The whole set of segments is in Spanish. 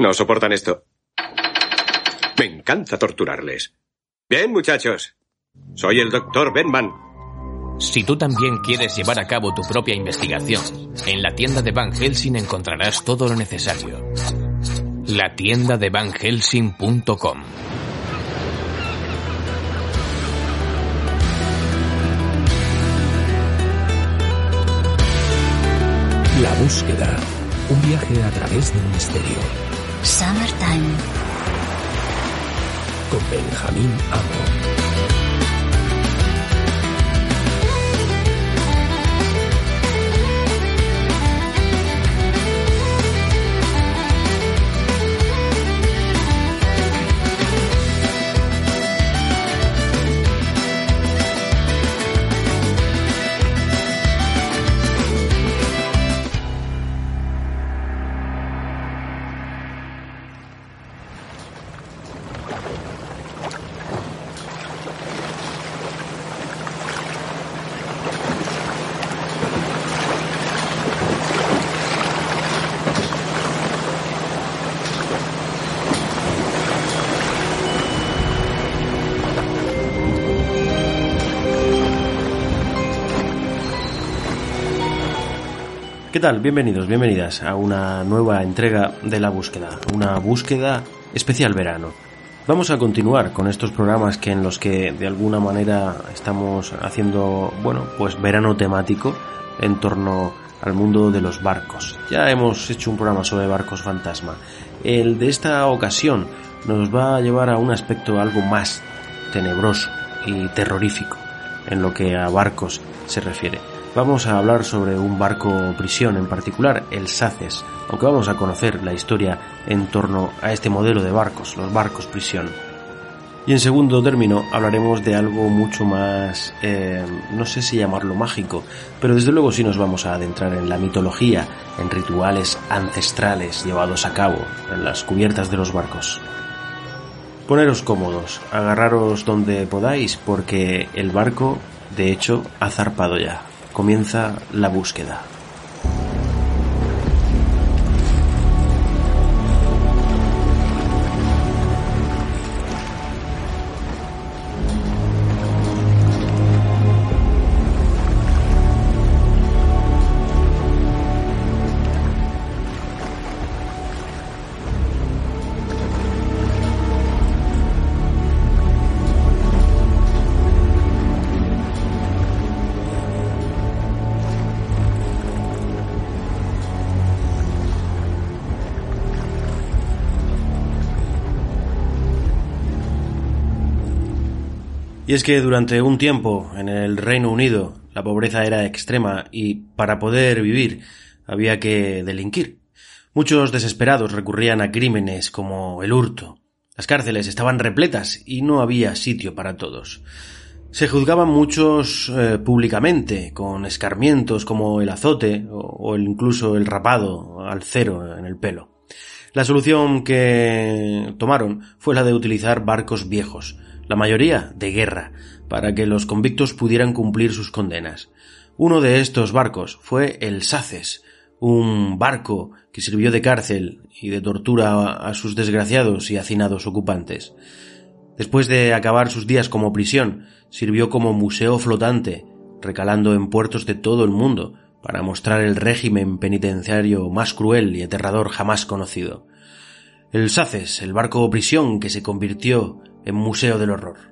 No soportan esto. Me encanta torturarles. Bien, muchachos. Soy el doctor Benman. Si tú también quieres llevar a cabo tu propia investigación, en la tienda de Van Helsing encontrarás todo lo necesario. La tienda de Van Helsing.com La búsqueda. Un viaje a través del misterio. Summertime. Con Benjamín Amo. ¿Qué tal? Bienvenidos, bienvenidas a una nueva entrega de La Búsqueda, una búsqueda especial verano. Vamos a continuar con estos programas que en los que de alguna manera estamos haciendo, bueno, pues verano temático en torno al mundo de los barcos. Ya hemos hecho un programa sobre barcos fantasma. El de esta ocasión nos va a llevar a un aspecto algo más tenebroso y terrorífico en lo que a barcos se refiere. Vamos a hablar sobre un barco prisión en particular, el SACES, aunque vamos a conocer la historia en torno a este modelo de barcos, los barcos prisión. Y en segundo término hablaremos de algo mucho más, eh, no sé si llamarlo mágico, pero desde luego sí nos vamos a adentrar en la mitología, en rituales ancestrales llevados a cabo en las cubiertas de los barcos. Poneros cómodos, agarraros donde podáis porque el barco, de hecho, ha zarpado ya comienza la búsqueda. Y es que durante un tiempo en el Reino Unido la pobreza era extrema y para poder vivir había que delinquir. Muchos desesperados recurrían a crímenes como el hurto. Las cárceles estaban repletas y no había sitio para todos. Se juzgaban muchos eh, públicamente, con escarmientos como el azote o, o incluso el rapado al cero en el pelo. La solución que tomaron fue la de utilizar barcos viejos, la mayoría de guerra, para que los convictos pudieran cumplir sus condenas. Uno de estos barcos fue el Saces, un barco que sirvió de cárcel y de tortura a sus desgraciados y hacinados ocupantes. Después de acabar sus días como prisión, sirvió como museo flotante, recalando en puertos de todo el mundo, para mostrar el régimen penitenciario más cruel y aterrador jamás conocido. El Saces, el barco prisión que se convirtió en Museo del Horror.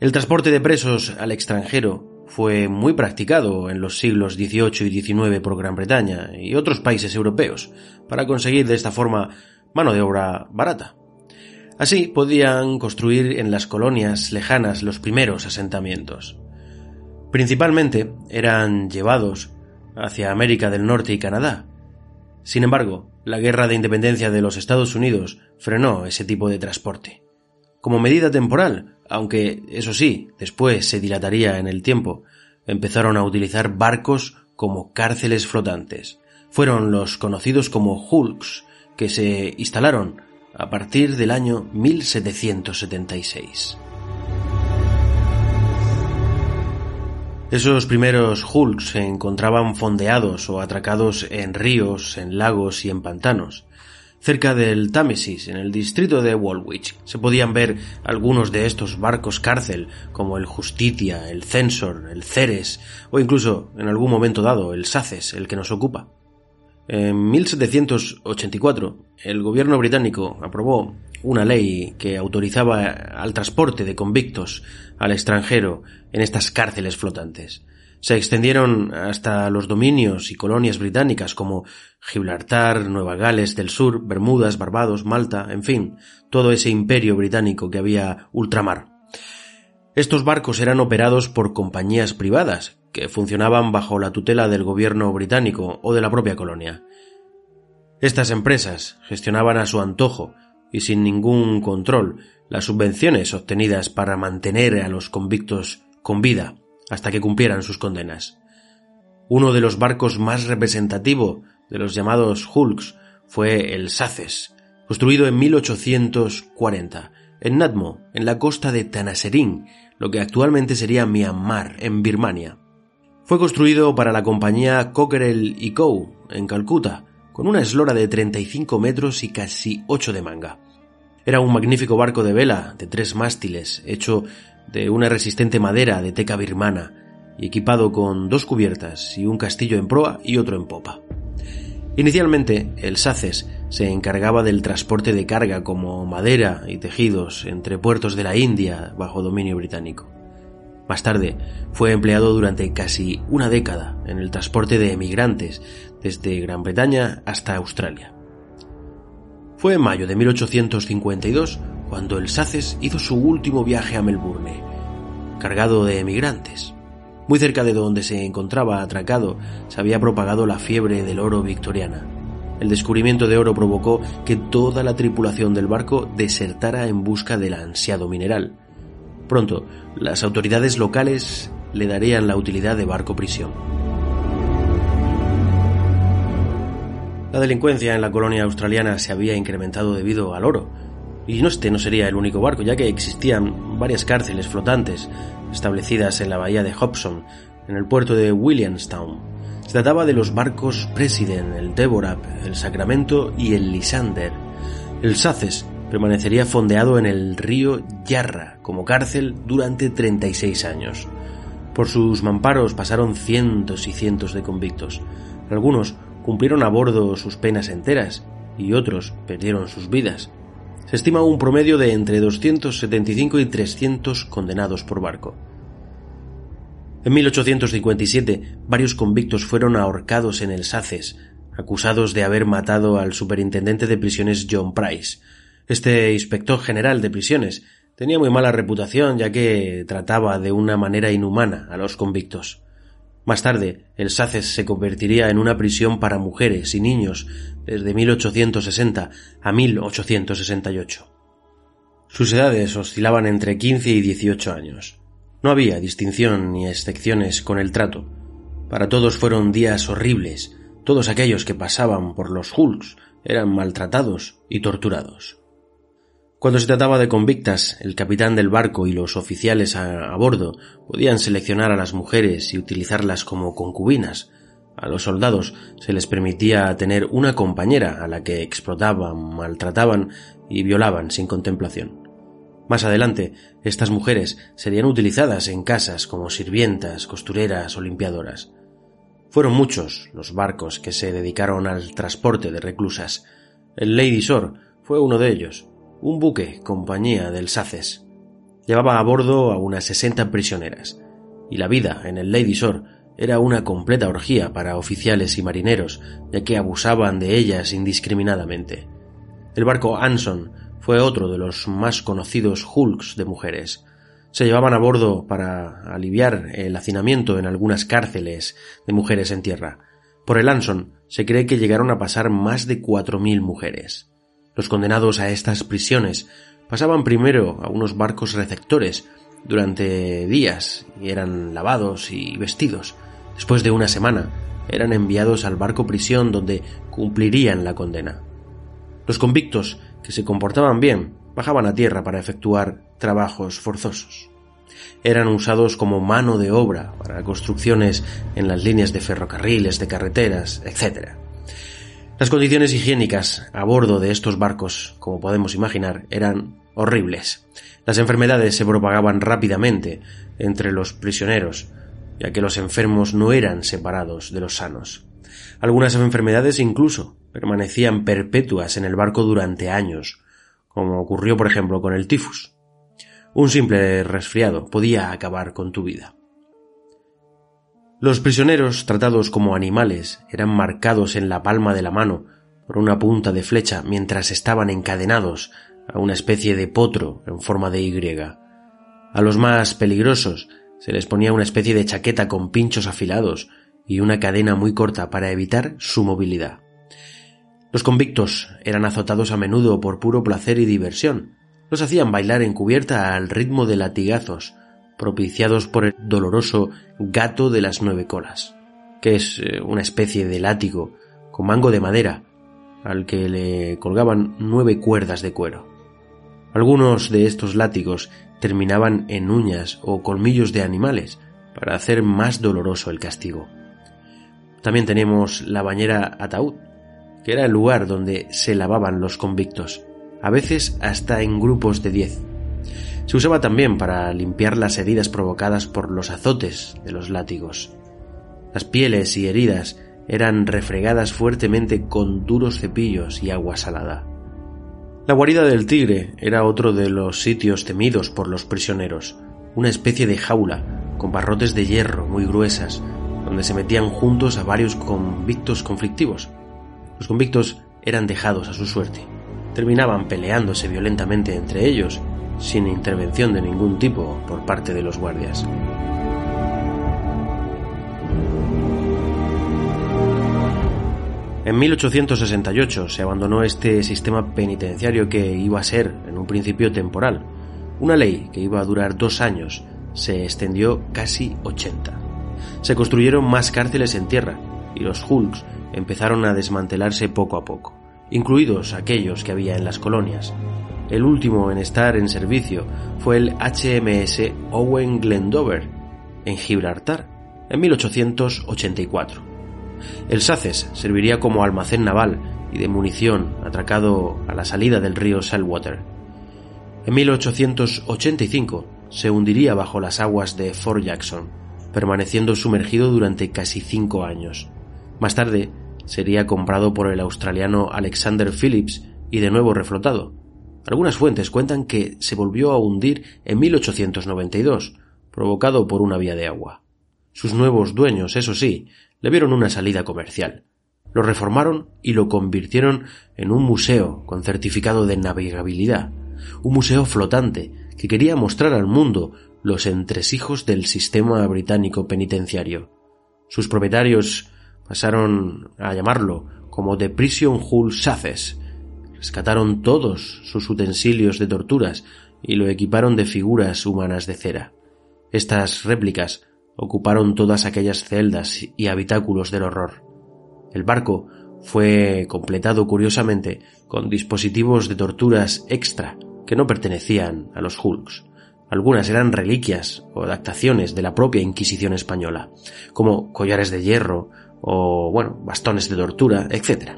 El transporte de presos al extranjero fue muy practicado en los siglos XVIII y XIX por Gran Bretaña y otros países europeos para conseguir de esta forma mano de obra barata. Así podían construir en las colonias lejanas los primeros asentamientos. Principalmente eran llevados hacia América del Norte y Canadá. Sin embargo, la guerra de independencia de los Estados Unidos frenó ese tipo de transporte como medida temporal, aunque eso sí, después se dilataría en el tiempo, empezaron a utilizar barcos como cárceles flotantes. Fueron los conocidos como hulks, que se instalaron a partir del año 1776. Esos primeros hulks se encontraban fondeados o atracados en ríos, en lagos y en pantanos. Cerca del Támesis, en el distrito de Woolwich, se podían ver algunos de estos barcos cárcel, como el Justitia, el Censor, el Ceres, o incluso, en algún momento dado, el Saces, el que nos ocupa. En 1784, el gobierno británico aprobó una ley que autorizaba al transporte de convictos al extranjero en estas cárceles flotantes se extendieron hasta los dominios y colonias británicas como Gibraltar, Nueva Gales del Sur, Bermudas, Barbados, Malta, en fin, todo ese imperio británico que había ultramar. Estos barcos eran operados por compañías privadas, que funcionaban bajo la tutela del gobierno británico o de la propia colonia. Estas empresas gestionaban a su antojo y sin ningún control las subvenciones obtenidas para mantener a los convictos con vida hasta que cumplieran sus condenas. Uno de los barcos más representativo de los llamados Hulks fue el Saces, construido en 1840 en Nadmo, en la costa de Tanaserín, lo que actualmente sería Myanmar, en Birmania. Fue construido para la compañía Cockerell y Co. en Calcuta, con una eslora de 35 metros y casi 8 de manga. Era un magnífico barco de vela de tres mástiles, hecho de una resistente madera de teca birmana y equipado con dos cubiertas y un castillo en proa y otro en popa. Inicialmente, el SACES se encargaba del transporte de carga como madera y tejidos entre puertos de la India bajo dominio británico. Más tarde, fue empleado durante casi una década en el transporte de emigrantes desde Gran Bretaña hasta Australia. Fue en mayo de 1852 cuando el Saces hizo su último viaje a Melbourne, cargado de emigrantes. Muy cerca de donde se encontraba atracado se había propagado la fiebre del oro victoriana. El descubrimiento de oro provocó que toda la tripulación del barco desertara en busca del ansiado mineral. Pronto, las autoridades locales le darían la utilidad de barco prisión. La delincuencia en la colonia australiana se había incrementado debido al oro. Y no este no sería el único barco, ya que existían varias cárceles flotantes establecidas en la bahía de Hobson, en el puerto de Williamstown. Se trataba de los barcos President, el Deborah, el Sacramento y el Lysander. El Saces permanecería fondeado en el río Yarra como cárcel durante 36 años. Por sus mamparos pasaron cientos y cientos de convictos. Algunos cumplieron a bordo sus penas enteras y otros perdieron sus vidas. Se estima un promedio de entre 275 y 300 condenados por barco. En 1857, varios convictos fueron ahorcados en el Saces, acusados de haber matado al superintendente de prisiones John Price. Este inspector general de prisiones tenía muy mala reputación ya que trataba de una manera inhumana a los convictos. Más tarde, el Saces se convertiría en una prisión para mujeres y niños desde 1860 a 1868. Sus edades oscilaban entre 15 y 18 años. No había distinción ni excepciones con el trato. Para todos fueron días horribles. Todos aquellos que pasaban por los Hulks eran maltratados y torturados. Cuando se trataba de convictas, el capitán del barco y los oficiales a, bordo podían seleccionar a las mujeres y utilizarlas como concubinas. A los soldados se les permitía tener una compañera a la que explotaban, maltrataban y violaban sin contemplación. Más adelante, estas mujeres serían utilizadas en casas como sirvientas, costureras o limpiadoras. Fueron muchos los barcos que se dedicaron al transporte de reclusas. El Lady Shore fue uno de ellos, un buque, compañía del Saces. Llevaba a bordo a unas sesenta prisioneras, y la vida en el Lady Shore era una completa orgía para oficiales y marineros, ya que abusaban de ellas indiscriminadamente. El barco Anson fue otro de los más conocidos hulks de mujeres. Se llevaban a bordo para aliviar el hacinamiento en algunas cárceles de mujeres en tierra. Por el Anson se cree que llegaron a pasar más de cuatro mil mujeres. Los condenados a estas prisiones pasaban primero a unos barcos receptores durante días y eran lavados y vestidos. Después de una semana eran enviados al barco prisión donde cumplirían la condena. Los convictos que se comportaban bien bajaban a tierra para efectuar trabajos forzosos. Eran usados como mano de obra para construcciones en las líneas de ferrocarriles, de carreteras, etc. Las condiciones higiénicas a bordo de estos barcos, como podemos imaginar, eran horribles. Las enfermedades se propagaban rápidamente entre los prisioneros, ya que los enfermos no eran separados de los sanos. Algunas enfermedades incluso permanecían perpetuas en el barco durante años, como ocurrió por ejemplo con el tifus. Un simple resfriado podía acabar con tu vida. Los prisioneros, tratados como animales, eran marcados en la palma de la mano por una punta de flecha mientras estaban encadenados a una especie de potro en forma de Y. A los más peligrosos se les ponía una especie de chaqueta con pinchos afilados y una cadena muy corta para evitar su movilidad. Los convictos eran azotados a menudo por puro placer y diversión. Los hacían bailar en cubierta al ritmo de latigazos, propiciados por el doloroso gato de las nueve colas, que es eh, una especie de látigo con mango de madera al que le colgaban nueve cuerdas de cuero. Algunos de estos látigos terminaban en uñas o colmillos de animales para hacer más doloroso el castigo. También tenemos la bañera ataúd, que era el lugar donde se lavaban los convictos, a veces hasta en grupos de diez. Se usaba también para limpiar las heridas provocadas por los azotes de los látigos. Las pieles y heridas eran refregadas fuertemente con duros cepillos y agua salada. La guarida del tigre era otro de los sitios temidos por los prisioneros, una especie de jaula con barrotes de hierro muy gruesas, donde se metían juntos a varios convictos conflictivos. Los convictos eran dejados a su suerte. Terminaban peleándose violentamente entre ellos sin intervención de ningún tipo por parte de los guardias. En 1868 se abandonó este sistema penitenciario que iba a ser, en un principio, temporal. Una ley que iba a durar dos años se extendió casi 80. Se construyeron más cárceles en tierra y los hulks empezaron a desmantelarse poco a poco, incluidos aquellos que había en las colonias. El último en estar en servicio fue el HMS Owen Glendover, en Gibraltar, en 1884. El Saces serviría como almacén naval y de munición atracado a la salida del río Saltwater. En 1885 se hundiría bajo las aguas de Fort Jackson, permaneciendo sumergido durante casi cinco años. Más tarde sería comprado por el australiano Alexander Phillips y de nuevo reflotado, algunas fuentes cuentan que se volvió a hundir en 1892, provocado por una vía de agua. Sus nuevos dueños, eso sí, le vieron una salida comercial. Lo reformaron y lo convirtieron en un museo con certificado de navegabilidad, un museo flotante que quería mostrar al mundo los entresijos del sistema británico penitenciario. Sus propietarios pasaron a llamarlo como The Prison Hull Safes, rescataron todos sus utensilios de torturas y lo equiparon de figuras humanas de cera. Estas réplicas ocuparon todas aquellas celdas y habitáculos del horror. El barco fue completado curiosamente con dispositivos de torturas extra que no pertenecían a los Hulks. Algunas eran reliquias o adaptaciones de la propia Inquisición española, como collares de hierro o, bueno, bastones de tortura, etc.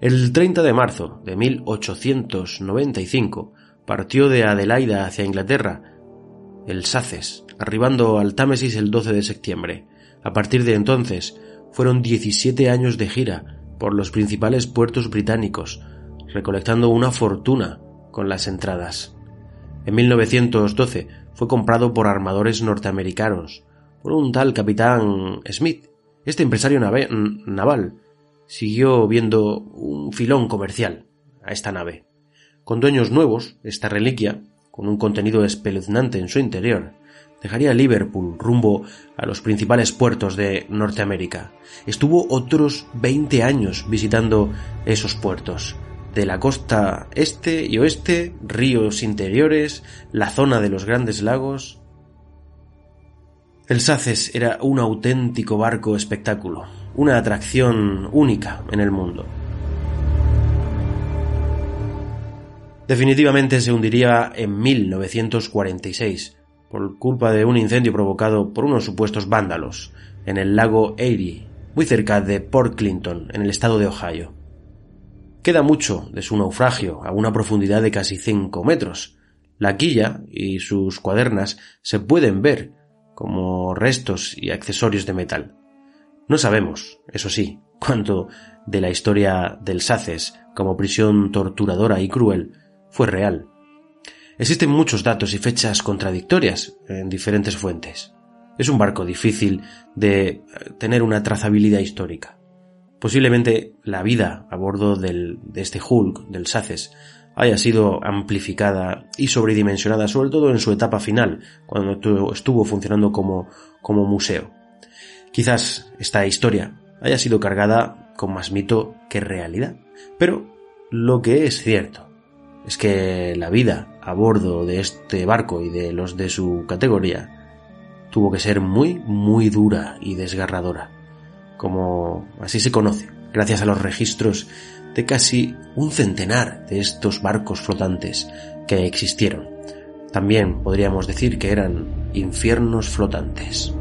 El 30 de marzo de 1895 partió de Adelaida hacia Inglaterra el Saces, arribando al Támesis el 12 de septiembre. A partir de entonces fueron 17 años de gira por los principales puertos británicos, recolectando una fortuna con las entradas. En 1912 fue comprado por armadores norteamericanos, por un tal capitán Smith. Este empresario naval siguió viendo un filón comercial a esta nave. Con dueños nuevos, esta reliquia, con un contenido espeluznante en su interior, dejaría Liverpool rumbo a los principales puertos de Norteamérica. Estuvo otros 20 años visitando esos puertos, de la costa este y oeste, ríos interiores, la zona de los grandes lagos. El Saces era un auténtico barco espectáculo, una atracción única en el mundo. Definitivamente se hundiría en 1946 por culpa de un incendio provocado por unos supuestos vándalos en el lago Erie, muy cerca de Port Clinton, en el estado de Ohio. Queda mucho de su naufragio, a una profundidad de casi cinco metros. La quilla y sus cuadernas se pueden ver como restos y accesorios de metal. No sabemos, eso sí, cuánto de la historia del Saces como prisión torturadora y cruel fue real. Existen muchos datos y fechas contradictorias en diferentes fuentes. Es un barco difícil de tener una trazabilidad histórica. Posiblemente la vida a bordo de este Hulk, del Saces, haya sido amplificada y sobredimensionada, sobre todo en su etapa final, cuando estuvo funcionando como, como museo. Quizás esta historia haya sido cargada con más mito que realidad, pero lo que es cierto es que la vida a bordo de este barco y de los de su categoría tuvo que ser muy, muy dura y desgarradora, como así se conoce, gracias a los registros de casi un centenar de estos barcos flotantes que existieron. También podríamos decir que eran infiernos flotantes.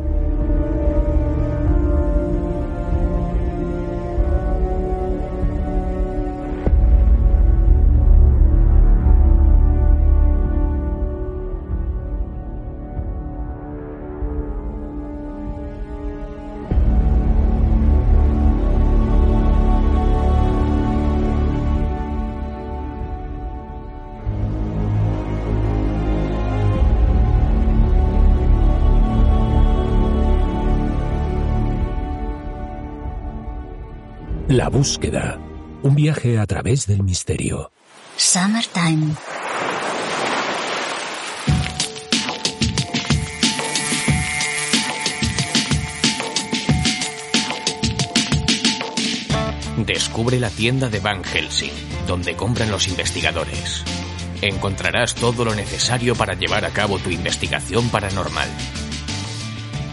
La búsqueda. Un viaje a través del misterio. Summertime. Descubre la tienda de Van Helsing, donde compran los investigadores. Encontrarás todo lo necesario para llevar a cabo tu investigación paranormal.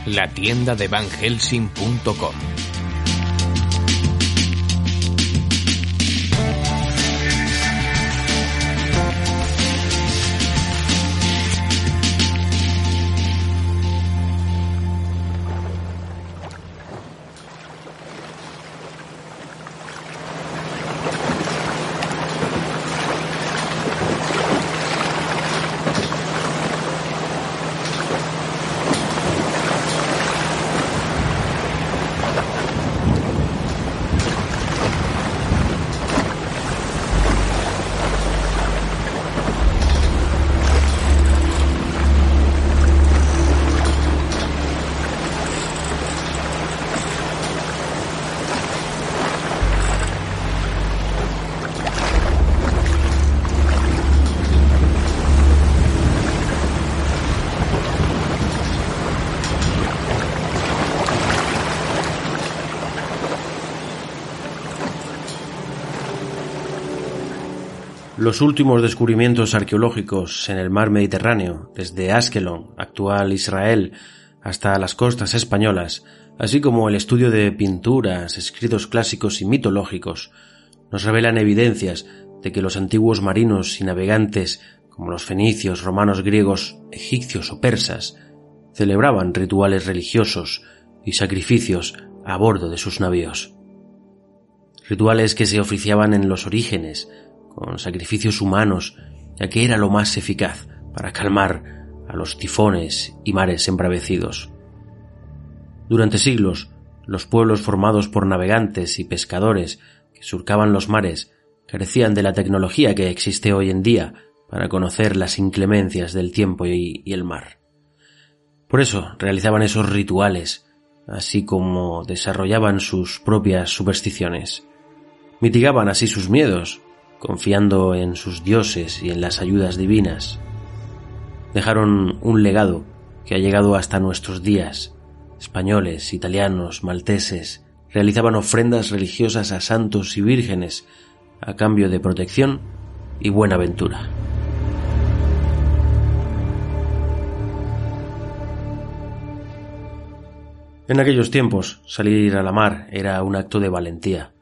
La tienda de Van Los últimos descubrimientos arqueológicos en el mar Mediterráneo, desde Askelon, actual Israel, hasta las costas españolas, así como el estudio de pinturas, escritos clásicos y mitológicos, nos revelan evidencias de que los antiguos marinos y navegantes, como los fenicios, romanos, griegos, egipcios o persas, celebraban rituales religiosos y sacrificios a bordo de sus navíos. Rituales que se oficiaban en los orígenes, con sacrificios humanos, ya que era lo más eficaz para calmar a los tifones y mares embravecidos. Durante siglos, los pueblos formados por navegantes y pescadores que surcaban los mares carecían de la tecnología que existe hoy en día para conocer las inclemencias del tiempo y, y el mar. Por eso realizaban esos rituales, así como desarrollaban sus propias supersticiones. Mitigaban así sus miedos, confiando en sus dioses y en las ayudas divinas. Dejaron un legado que ha llegado hasta nuestros días. Españoles, italianos, malteses realizaban ofrendas religiosas a santos y vírgenes a cambio de protección y buena ventura. En aquellos tiempos, salir a la mar era un acto de valentía.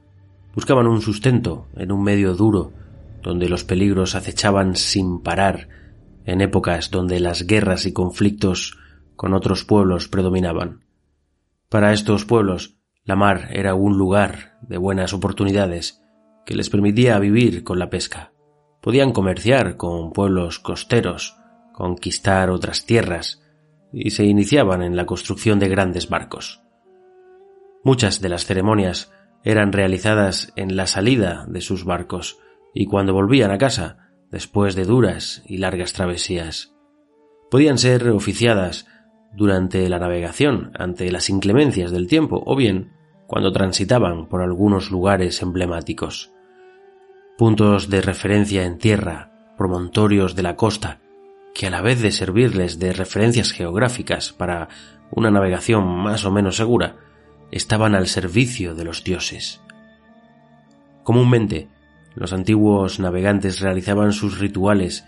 Buscaban un sustento en un medio duro, donde los peligros acechaban sin parar, en épocas donde las guerras y conflictos con otros pueblos predominaban. Para estos pueblos, La mar era un lugar de buenas oportunidades que les permitía vivir con la pesca. Podían comerciar con pueblos costeros, conquistar otras tierras y se iniciaban en la construcción de grandes barcos. Muchas de las ceremonias eran realizadas en la salida de sus barcos y cuando volvían a casa después de duras y largas travesías. Podían ser oficiadas durante la navegación ante las inclemencias del tiempo o bien cuando transitaban por algunos lugares emblemáticos. Puntos de referencia en tierra, promontorios de la costa, que a la vez de servirles de referencias geográficas para una navegación más o menos segura, estaban al servicio de los dioses. Comúnmente, los antiguos navegantes realizaban sus rituales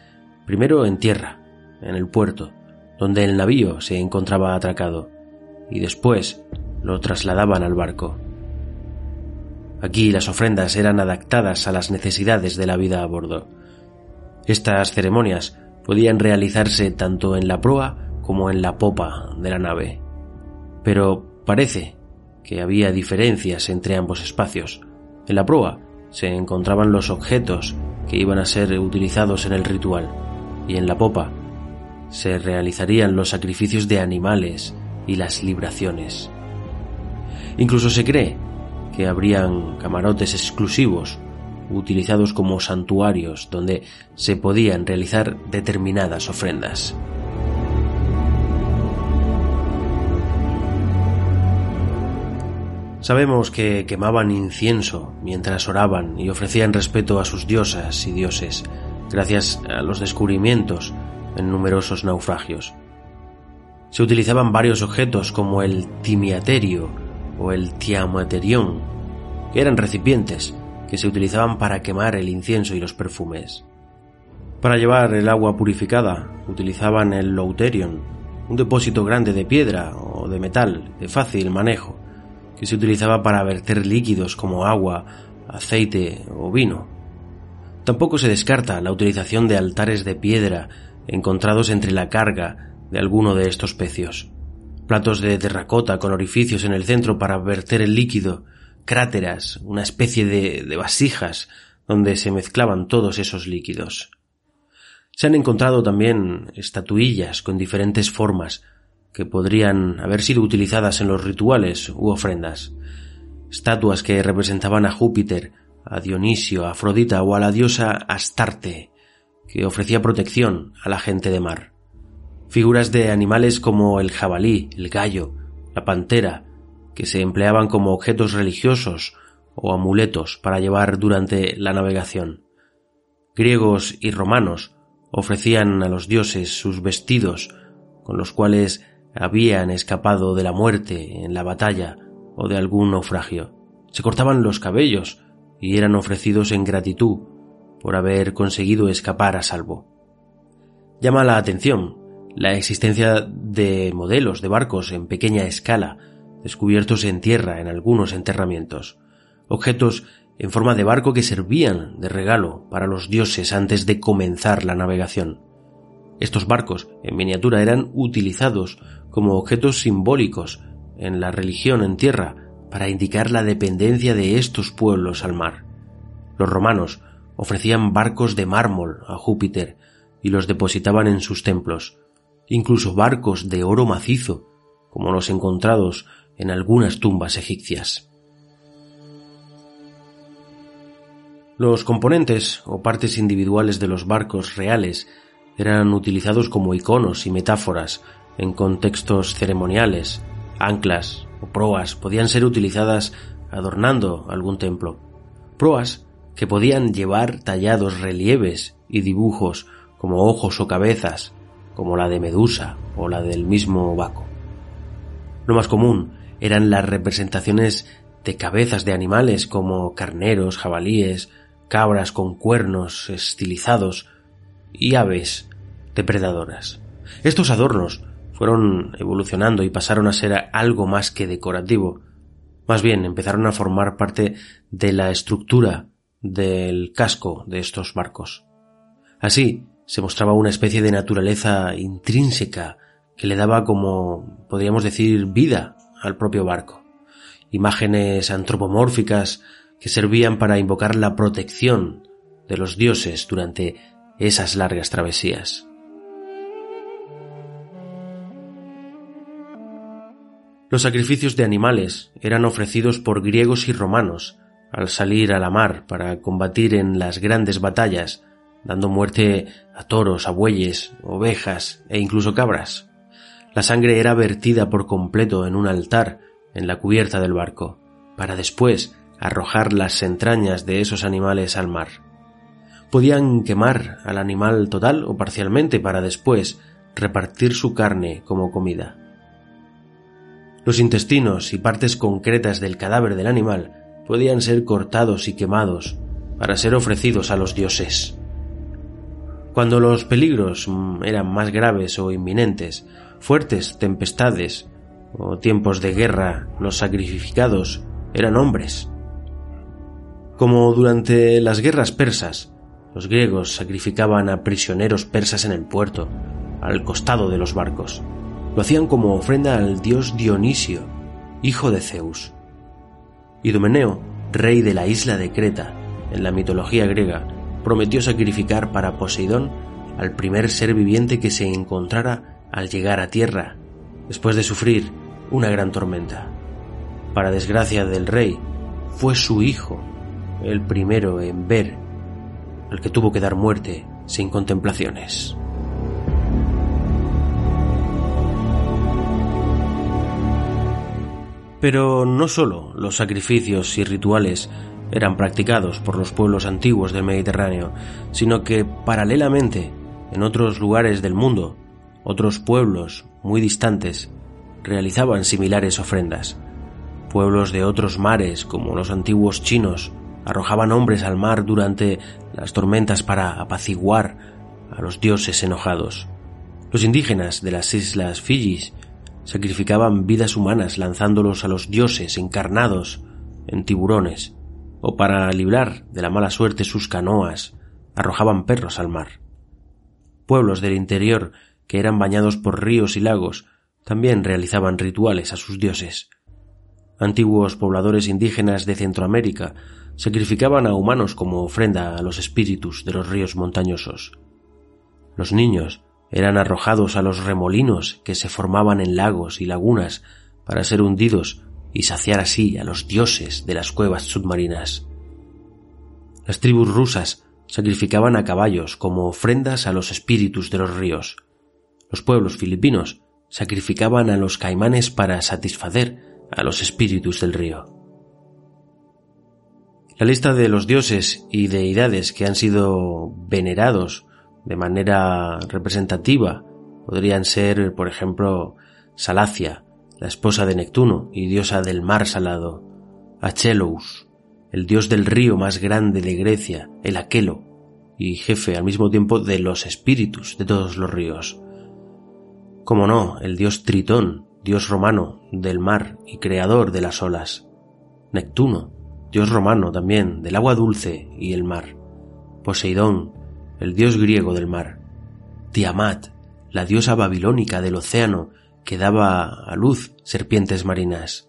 primero en tierra, en el puerto, donde el navío se encontraba atracado, y después lo trasladaban al barco. Aquí las ofrendas eran adaptadas a las necesidades de la vida a bordo. Estas ceremonias podían realizarse tanto en la proa como en la popa de la nave. Pero parece que había diferencias entre ambos espacios. En la proa se encontraban los objetos que iban a ser utilizados en el ritual, y en la popa se realizarían los sacrificios de animales y las libraciones. Incluso se cree que habrían camarotes exclusivos utilizados como santuarios donde se podían realizar determinadas ofrendas. Sabemos que quemaban incienso mientras oraban y ofrecían respeto a sus diosas y dioses, gracias a los descubrimientos en numerosos naufragios. Se utilizaban varios objetos como el timiaterio o el tiamaterión, que eran recipientes que se utilizaban para quemar el incienso y los perfumes. Para llevar el agua purificada utilizaban el louterion, un depósito grande de piedra o de metal de fácil manejo, que se utilizaba para verter líquidos como agua, aceite o vino. Tampoco se descarta la utilización de altares de piedra encontrados entre la carga de alguno de estos pecios, platos de terracota con orificios en el centro para verter el líquido, cráteras, una especie de, de vasijas donde se mezclaban todos esos líquidos. Se han encontrado también estatuillas con diferentes formas, que podrían haber sido utilizadas en los rituales u ofrendas. Estatuas que representaban a Júpiter, a Dionisio, a Afrodita o a la diosa Astarte, que ofrecía protección a la gente de mar. Figuras de animales como el jabalí, el gallo, la pantera, que se empleaban como objetos religiosos o amuletos para llevar durante la navegación. Griegos y romanos ofrecían a los dioses sus vestidos, con los cuales habían escapado de la muerte en la batalla o de algún naufragio. Se cortaban los cabellos y eran ofrecidos en gratitud por haber conseguido escapar a salvo. Llama la atención la existencia de modelos de barcos en pequeña escala, descubiertos en tierra en algunos enterramientos, objetos en forma de barco que servían de regalo para los dioses antes de comenzar la navegación. Estos barcos en miniatura eran utilizados como objetos simbólicos en la religión en tierra para indicar la dependencia de estos pueblos al mar. Los romanos ofrecían barcos de mármol a Júpiter y los depositaban en sus templos, incluso barcos de oro macizo, como los encontrados en algunas tumbas egipcias. Los componentes o partes individuales de los barcos reales eran utilizados como iconos y metáforas en contextos ceremoniales, anclas o proas podían ser utilizadas adornando algún templo. Proas que podían llevar tallados relieves y dibujos como ojos o cabezas, como la de Medusa o la del mismo Baco. Lo más común eran las representaciones de cabezas de animales como carneros, jabalíes, cabras con cuernos estilizados y aves depredadoras. Estos adornos fueron evolucionando y pasaron a ser algo más que decorativo. Más bien empezaron a formar parte de la estructura del casco de estos barcos. Así se mostraba una especie de naturaleza intrínseca que le daba como, podríamos decir, vida al propio barco. imágenes antropomórficas que servían para invocar la protección de los dioses durante esas largas travesías. Los sacrificios de animales eran ofrecidos por griegos y romanos al salir a la mar para combatir en las grandes batallas, dando muerte a toros, a bueyes, ovejas e incluso cabras. La sangre era vertida por completo en un altar en la cubierta del barco, para después arrojar las entrañas de esos animales al mar. Podían quemar al animal total o parcialmente para después repartir su carne como comida. Los intestinos y partes concretas del cadáver del animal podían ser cortados y quemados para ser ofrecidos a los dioses. Cuando los peligros mm, eran más graves o inminentes, fuertes tempestades o tiempos de guerra, los sacrificados eran hombres. Como durante las guerras persas, los griegos sacrificaban a prisioneros persas en el puerto, al costado de los barcos. Lo hacían como ofrenda al dios Dionisio, hijo de Zeus. Idomeneo, rey de la isla de Creta, en la mitología griega, prometió sacrificar para Poseidón al primer ser viviente que se encontrara al llegar a tierra, después de sufrir una gran tormenta. Para desgracia del rey, fue su hijo el primero en ver al que tuvo que dar muerte sin contemplaciones. Pero no solo los sacrificios y rituales eran practicados por los pueblos antiguos del Mediterráneo, sino que paralelamente, en otros lugares del mundo, otros pueblos muy distantes realizaban similares ofrendas. Pueblos de otros mares, como los antiguos chinos, arrojaban hombres al mar durante las tormentas para apaciguar a los dioses enojados. Los indígenas de las islas Fiji sacrificaban vidas humanas lanzándolos a los dioses encarnados en tiburones, o para librar de la mala suerte sus canoas, arrojaban perros al mar. Pueblos del interior que eran bañados por ríos y lagos también realizaban rituales a sus dioses. Antiguos pobladores indígenas de Centroamérica sacrificaban a humanos como ofrenda a los espíritus de los ríos montañosos. Los niños eran arrojados a los remolinos que se formaban en lagos y lagunas para ser hundidos y saciar así a los dioses de las cuevas submarinas. Las tribus rusas sacrificaban a caballos como ofrendas a los espíritus de los ríos. Los pueblos filipinos sacrificaban a los caimanes para satisfacer a los espíritus del río. La lista de los dioses y deidades que han sido venerados de manera representativa podrían ser, por ejemplo, Salacia, la esposa de Neptuno y diosa del mar salado, Achelous, el dios del río más grande de Grecia, el Aquelo, y jefe al mismo tiempo de los espíritus de todos los ríos. Como no, el dios Tritón, dios romano del mar y creador de las olas. Neptuno, dios romano también del agua dulce y el mar. Poseidón, el dios griego del mar, Tiamat, la diosa babilónica del océano que daba a luz serpientes marinas,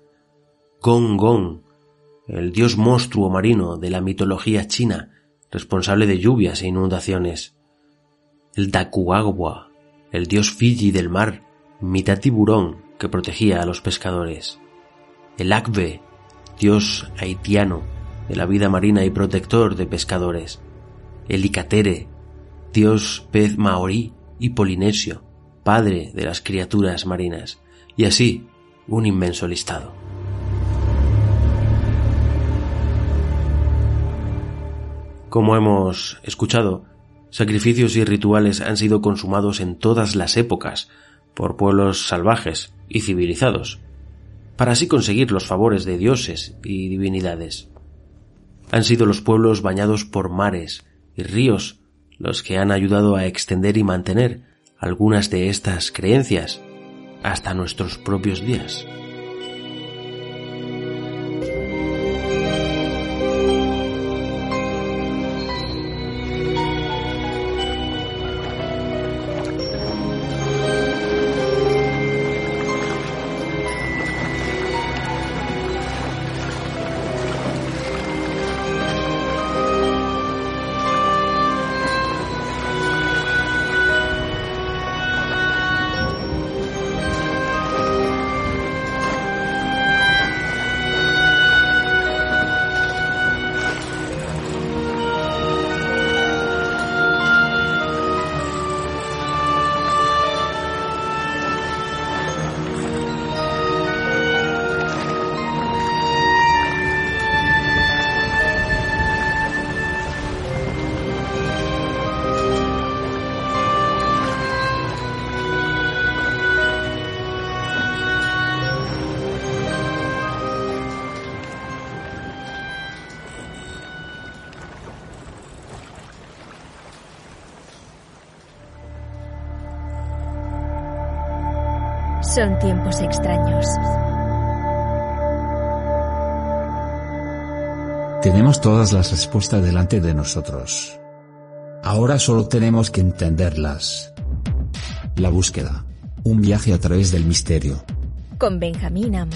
Gong Gong, el dios monstruo marino de la mitología china, responsable de lluvias e inundaciones, el Dakuagwa, el dios Fiji del mar, mitad tiburón que protegía a los pescadores, el Akbe, dios haitiano de la vida marina y protector de pescadores, el Icatere, dios pez maorí y polinesio, padre de las criaturas marinas, y así un inmenso listado. Como hemos escuchado, sacrificios y rituales han sido consumados en todas las épocas por pueblos salvajes y civilizados, para así conseguir los favores de dioses y divinidades. Han sido los pueblos bañados por mares y ríos los que han ayudado a extender y mantener algunas de estas creencias hasta nuestros propios días. Son tiempos extraños. Tenemos todas las respuestas delante de nosotros. Ahora solo tenemos que entenderlas. La búsqueda. Un viaje a través del misterio. Con Benjamín Amo.